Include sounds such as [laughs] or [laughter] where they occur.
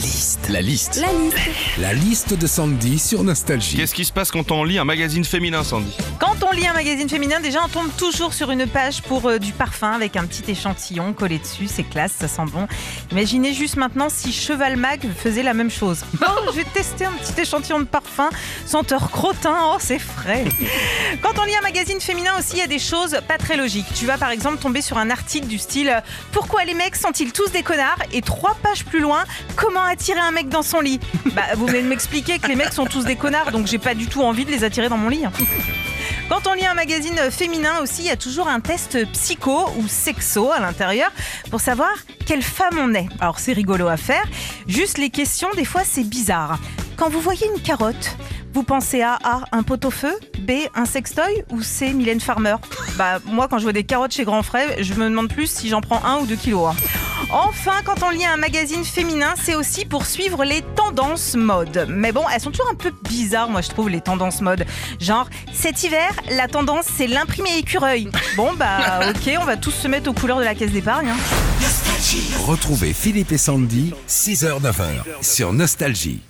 liste. La liste. La liste. La liste de Sandy sur Nostalgie. Qu'est-ce qui se passe quand on lit un magazine féminin, Sandy? Quand on lit un magazine féminin, déjà on tombe toujours sur une page pour euh, du parfum avec un petit échantillon collé dessus. C'est classe, ça sent bon. Imaginez juste maintenant si Cheval Mag faisait la même chose. Bon, [laughs] je vais tester un petit échantillon de parfum senteur crottin. Oh, c'est frais. Quand on lit un magazine féminin aussi, il y a des choses pas très logiques. Tu vas par exemple tomber sur un article du style Pourquoi les mecs sont-ils tous des connards? Et trois pages plus loin, Comment attirer un mec dans son lit? Bah, vous venez de m'expliquer que les mecs sont tous des connards, donc j'ai pas du tout envie de les attirer dans mon lit. Quand on lit un magazine féminin aussi, il y a toujours un test psycho ou sexo à l'intérieur pour savoir quelle femme on est. Alors c'est rigolo à faire, juste les questions, des fois c'est bizarre. Quand vous voyez une carotte, vous pensez à A, un pot-au-feu, B, un sextoy ou C, Mylène Farmer? Bah moi quand je vois des carottes chez Grand Frais, je me demande plus si j'en prends un ou deux kilos. hein. Enfin, quand on lit un magazine féminin, c'est aussi pour suivre les tendances mode. Mais bon, elles sont toujours un peu bizarres, moi je trouve, les tendances mode. Genre, cet hiver, la tendance c'est l'imprimé écureuil. Bon bah [laughs] ok, on va tous se mettre aux couleurs de la caisse d'épargne. hein. Retrouvez Philippe et Sandy, 6h-9h sur Nostalgie.